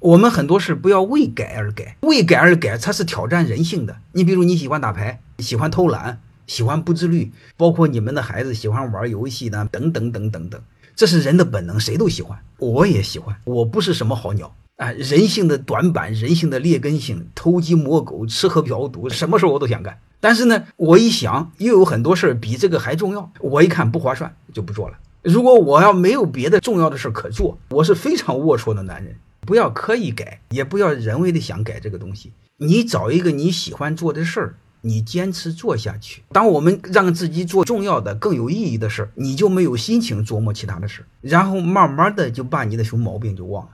我们很多事不要为改而改，为改而改，它是挑战人性的。你比如你喜欢打牌，喜欢偷懒，喜欢不自律，包括你们的孩子喜欢玩游戏呢，等等等等等，这是人的本能，谁都喜欢，我也喜欢。我不是什么好鸟啊，人性的短板，人性的劣根性，偷鸡摸狗，吃喝嫖赌，什么事我都想干。但是呢，我一想，又有很多事儿比这个还重要，我一看不划算，就不做了。如果我要没有别的重要的事可做，我是非常龌龊的男人。不要刻意改，也不要人为的想改这个东西。你找一个你喜欢做的事儿，你坚持做下去。当我们让自己做重要的、更有意义的事儿，你就没有心情琢磨其他的事儿，然后慢慢的就把你的熊毛病就忘了。